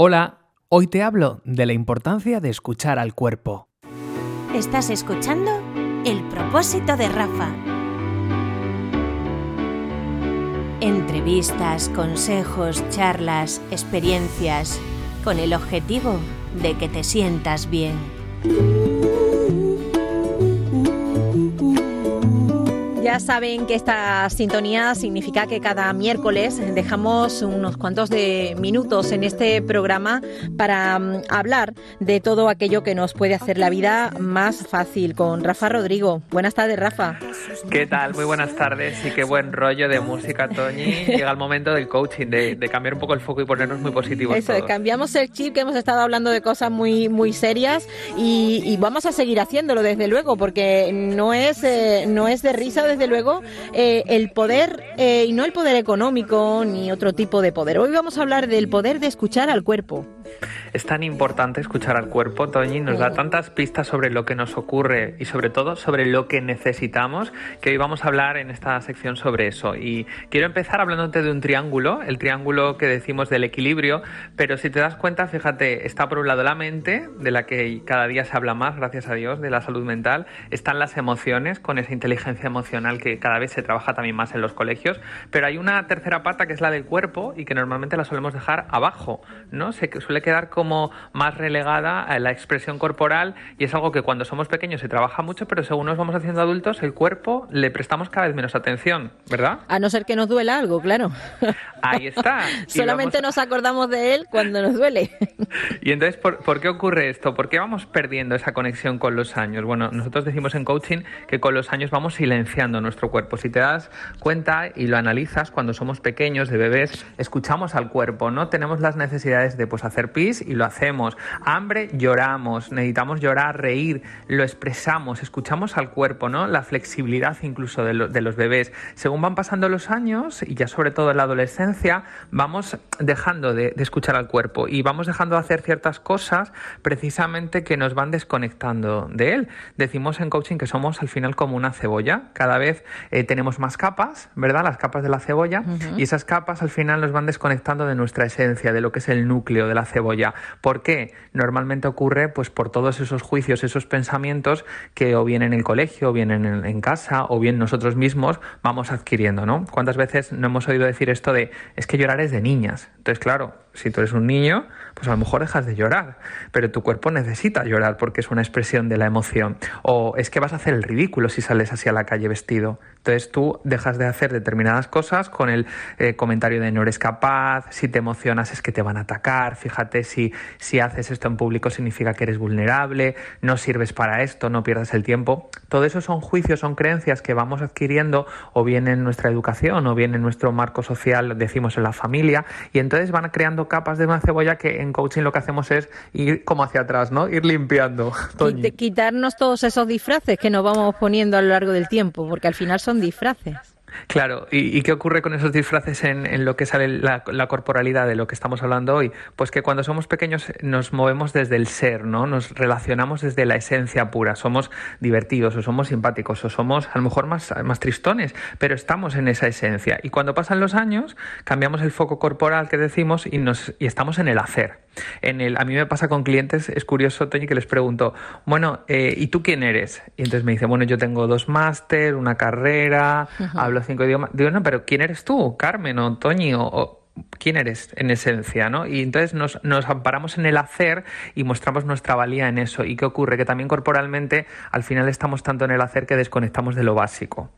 Hola, hoy te hablo de la importancia de escuchar al cuerpo. Estás escuchando El propósito de Rafa. Entrevistas, consejos, charlas, experiencias, con el objetivo de que te sientas bien. Ya saben que esta sintonía significa que cada miércoles dejamos unos cuantos de minutos en este programa para mm, hablar de todo aquello que nos puede hacer la vida más fácil con Rafa Rodrigo. Buenas tardes, Rafa. ¿Qué tal? Muy buenas tardes y qué buen rollo de música, Toñi. Llega el momento del coaching, de, cambiar un poco el foco y ponernos muy positivos. Eso, cambiamos el chip que hemos estado hablando de cosas muy, muy serias y, vamos a seguir haciéndolo, desde luego, porque no es, eh, no es de risa desde luego, eh, el poder, eh, y no el poder económico ni otro tipo de poder. Hoy vamos a hablar del poder de escuchar al cuerpo. Es tan importante escuchar al cuerpo, Toñi, nos da tantas pistas sobre lo que nos ocurre y sobre todo sobre lo que necesitamos, que hoy vamos a hablar en esta sección sobre eso. Y quiero empezar hablándote de un triángulo, el triángulo que decimos del equilibrio, pero si te das cuenta, fíjate, está por un lado la mente, de la que cada día se habla más, gracias a Dios, de la salud mental, están las emociones, con esa inteligencia emocional que cada vez se trabaja también más en los colegios, pero hay una tercera pata que es la del cuerpo y que normalmente la solemos dejar abajo, ¿no? Se suele quedar como más relegada a la expresión corporal y es algo que cuando somos pequeños se trabaja mucho, pero según nos vamos haciendo adultos, el cuerpo le prestamos cada vez menos atención, ¿verdad? A no ser que nos duela algo, claro. Ahí está. Solamente nos acordamos de él cuando nos duele. y entonces, ¿por, ¿por qué ocurre esto? ¿Por qué vamos perdiendo esa conexión con los años? Bueno, nosotros decimos en coaching que con los años vamos silenciando nuestro cuerpo. Si te das cuenta y lo analizas, cuando somos pequeños, de bebés, escuchamos al cuerpo, ¿no? Tenemos las necesidades de pues, hacer pis y lo hacemos. Hambre, lloramos. Necesitamos llorar, reír, lo expresamos, escuchamos al cuerpo, ¿no? La flexibilidad incluso de, los bebés. Según van pasando los años, y ya sobre todo en la adolescencia, vamos dejando de, de escuchar al cuerpo y vamos dejando de hacer ciertas cosas precisamente que nos van desconectando de él. Decimos en coaching que somos al final como una cebolla. Cada vez eh, tenemos más capas, ¿verdad? Las capas de la cebolla. Y esas capas al final nos van desconectando de nuestra esencia, de lo que es el núcleo de la cebolla. ¿Por qué? Normalmente ocurre pues por todos esos juicios, esos pensamientos que o bien en el colegio, o bien en, en casa, o bien nosotros mismos vamos adquiriendo, ¿no? ¿Cuántas veces no hemos oído decir esto de es que llorar es de niñas? Entonces, claro, si tú eres un niño, pues a lo mejor dejas de llorar, pero tu cuerpo necesita llorar porque es una expresión de la emoción. O es que vas a hacer el ridículo si sales así a la calle vestido. Entonces tú dejas de hacer determinadas cosas con el eh, comentario de no eres capaz, si te emocionas es que te van a atacar, fíjate si, si haces esto en público significa que eres vulnerable, no sirves para esto, no pierdas el tiempo. Todo eso son juicios, son creencias que vamos adquiriendo o bien en nuestra educación o bien en nuestro marco social, decimos en la familia, y entonces van creando capas de una cebolla que en coaching lo que hacemos es ir como hacia atrás, ¿no? Ir limpiando. Quitarnos todos esos disfraces que nos vamos poniendo a lo largo del tiempo, porque al final son disfraces. Claro, ¿Y, qué ocurre con esos disfraces en, lo que sale la, corporalidad de lo que estamos hablando hoy? Pues que cuando somos pequeños nos movemos desde el ser, ¿no? Nos relacionamos desde la esencia pura. Somos divertidos o somos simpáticos o somos a lo mejor más, más tristones, pero estamos en esa esencia. Y cuando pasan los años, cambiamos el foco corporal que decimos y, nos, y estamos en el hacer. En el, a mí me pasa con clientes, es curioso, Toñi, que les pregunto, bueno, eh, ¿y tú quién eres? Y entonces me dice, bueno, yo tengo dos máster, una carrera, hablo cinco idiomas. Digo, no, pero ¿quién eres tú? Carmen o Toñi o, quién eres en esencia, ¿no? Y entonces nos, nos, amparamos en el hacer y mostramos nuestra valía en eso. ¿Y qué ocurre? Que también corporalmente al final estamos tanto en el hacer que desconectamos de lo básico.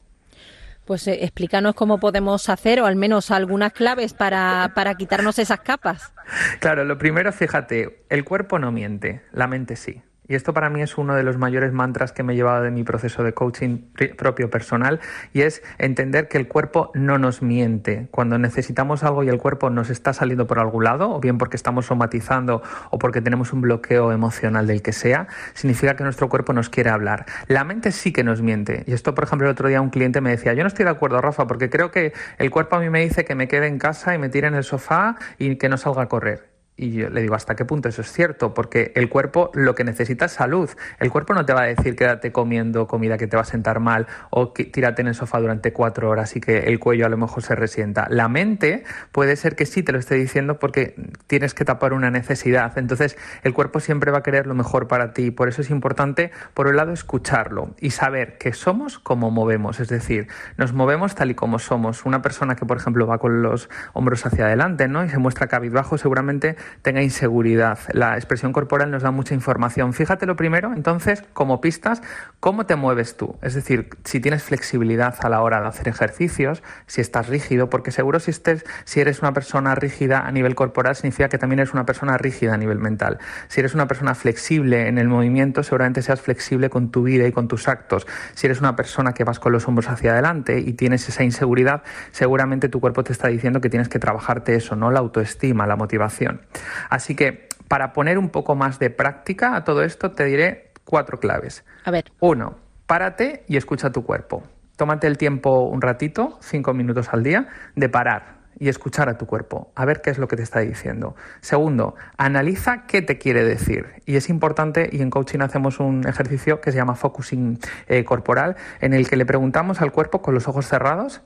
Pues eh, explícanos cómo podemos hacer, o al menos algunas claves para, para quitarnos esas capas. Claro, lo primero, fíjate, el cuerpo no miente, la mente sí. Y esto para mí es uno de los mayores mantras que me he llevado de mi proceso de coaching propio personal y es entender que el cuerpo no nos miente. Cuando necesitamos algo y el cuerpo nos está saliendo por algún lado, o bien porque estamos somatizando o porque tenemos un bloqueo emocional del que sea, significa que nuestro cuerpo nos quiere hablar. La mente sí que nos miente. Y esto, por ejemplo, el otro día un cliente me decía, yo no estoy de acuerdo, Rafa, porque creo que el cuerpo a mí me dice que me quede en casa y me tire en el sofá y que no salga a correr. Y yo le digo, ¿hasta qué punto eso es cierto? Porque el cuerpo lo que necesita es salud. El cuerpo no te va a decir quédate comiendo comida que te va a sentar mal o tírate en el sofá durante cuatro horas y que el cuello a lo mejor se resienta. La mente puede ser que sí te lo esté diciendo porque tienes que tapar una necesidad. Entonces el cuerpo siempre va a querer lo mejor para ti. Por eso es importante, por un lado, escucharlo y saber que somos como movemos. Es decir, nos movemos tal y como somos. Una persona que, por ejemplo, va con los hombros hacia adelante ¿no? y se muestra cabizbajo, seguramente tenga inseguridad. La expresión corporal nos da mucha información. Fíjate lo primero, entonces, como pistas, cómo te mueves tú. Es decir, si tienes flexibilidad a la hora de hacer ejercicios, si estás rígido, porque seguro si, estés, si eres una persona rígida a nivel corporal, significa que también eres una persona rígida a nivel mental. Si eres una persona flexible en el movimiento, seguramente seas flexible con tu vida y con tus actos. Si eres una persona que vas con los hombros hacia adelante y tienes esa inseguridad, seguramente tu cuerpo te está diciendo que tienes que trabajarte eso, ¿no? La autoestima, la motivación. Así que para poner un poco más de práctica a todo esto, te diré cuatro claves. A ver. Uno, párate y escucha tu cuerpo. Tómate el tiempo un ratito, cinco minutos al día, de parar y escuchar a tu cuerpo, a ver qué es lo que te está diciendo. Segundo, analiza qué te quiere decir. Y es importante, y en coaching hacemos un ejercicio que se llama focusing eh, corporal, en el que le preguntamos al cuerpo con los ojos cerrados,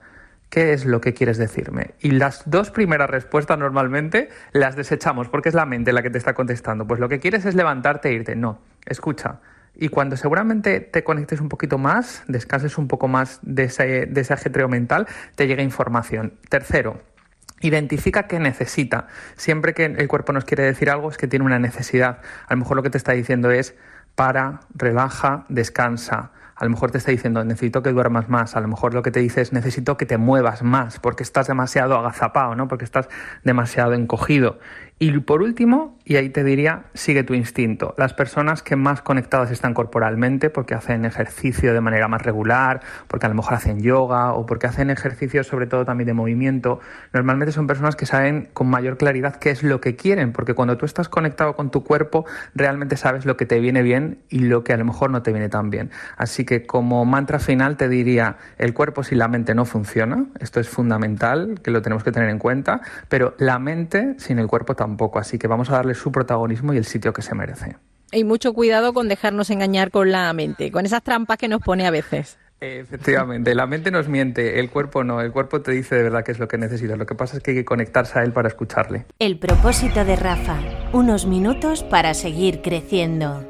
¿Qué es lo que quieres decirme? Y las dos primeras respuestas normalmente las desechamos porque es la mente la que te está contestando. Pues lo que quieres es levantarte e irte. No, escucha. Y cuando seguramente te conectes un poquito más, descanses un poco más de ese, de ajetreo mental, te llega información. Tercero, Identifica qué necesita. Siempre que el cuerpo nos quiere decir algo es que tiene una necesidad. A lo mejor lo que te está diciendo es para, relaja, descansa. A lo mejor te está diciendo necesito que duermas más. A lo mejor lo que te dice es necesito que te muevas más porque estás demasiado agazapado, ¿no? Porque estás demasiado encogido. Y por último, y ahí te diría, sigue tu instinto. Las personas que más conectadas están corporalmente porque hacen ejercicio de manera más regular, porque a lo mejor hacen yoga o porque hacen ejercicio sobre todo también de movimiento, normalmente son personas que saben con mayor claridad qué es lo que quieren, porque cuando tú estás conectado con tu cuerpo, realmente sabes lo que te viene bien y lo que a lo mejor no te viene tan bien. Así que como mantra final te diría, el cuerpo si la mente no funciona, esto es fundamental, que lo tenemos que tener en cuenta, pero la mente sin el cuerpo tampoco tampoco, así que vamos a darle su protagonismo y el sitio que se merece. Y mucho cuidado con dejarnos engañar con la mente, con esas trampas que nos pone a veces. Efectivamente, la mente nos miente, el cuerpo no, el cuerpo te dice de verdad qué es lo que necesitas, lo que pasa es que hay que conectarse a él para escucharle. El propósito de Rafa, unos minutos para seguir creciendo.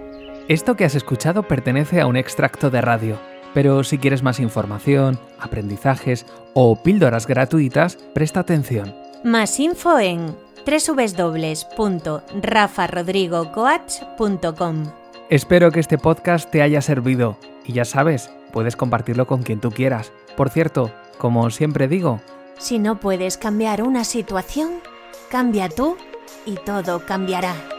Esto que has escuchado pertenece a un extracto de radio, pero si quieres más información, aprendizajes o píldoras gratuitas, presta atención. Más info en www.rafarodrigocoach.com. Espero que este podcast te haya servido y ya sabes, puedes compartirlo con quien tú quieras. Por cierto, como siempre digo, si no puedes cambiar una situación, cambia tú y todo cambiará.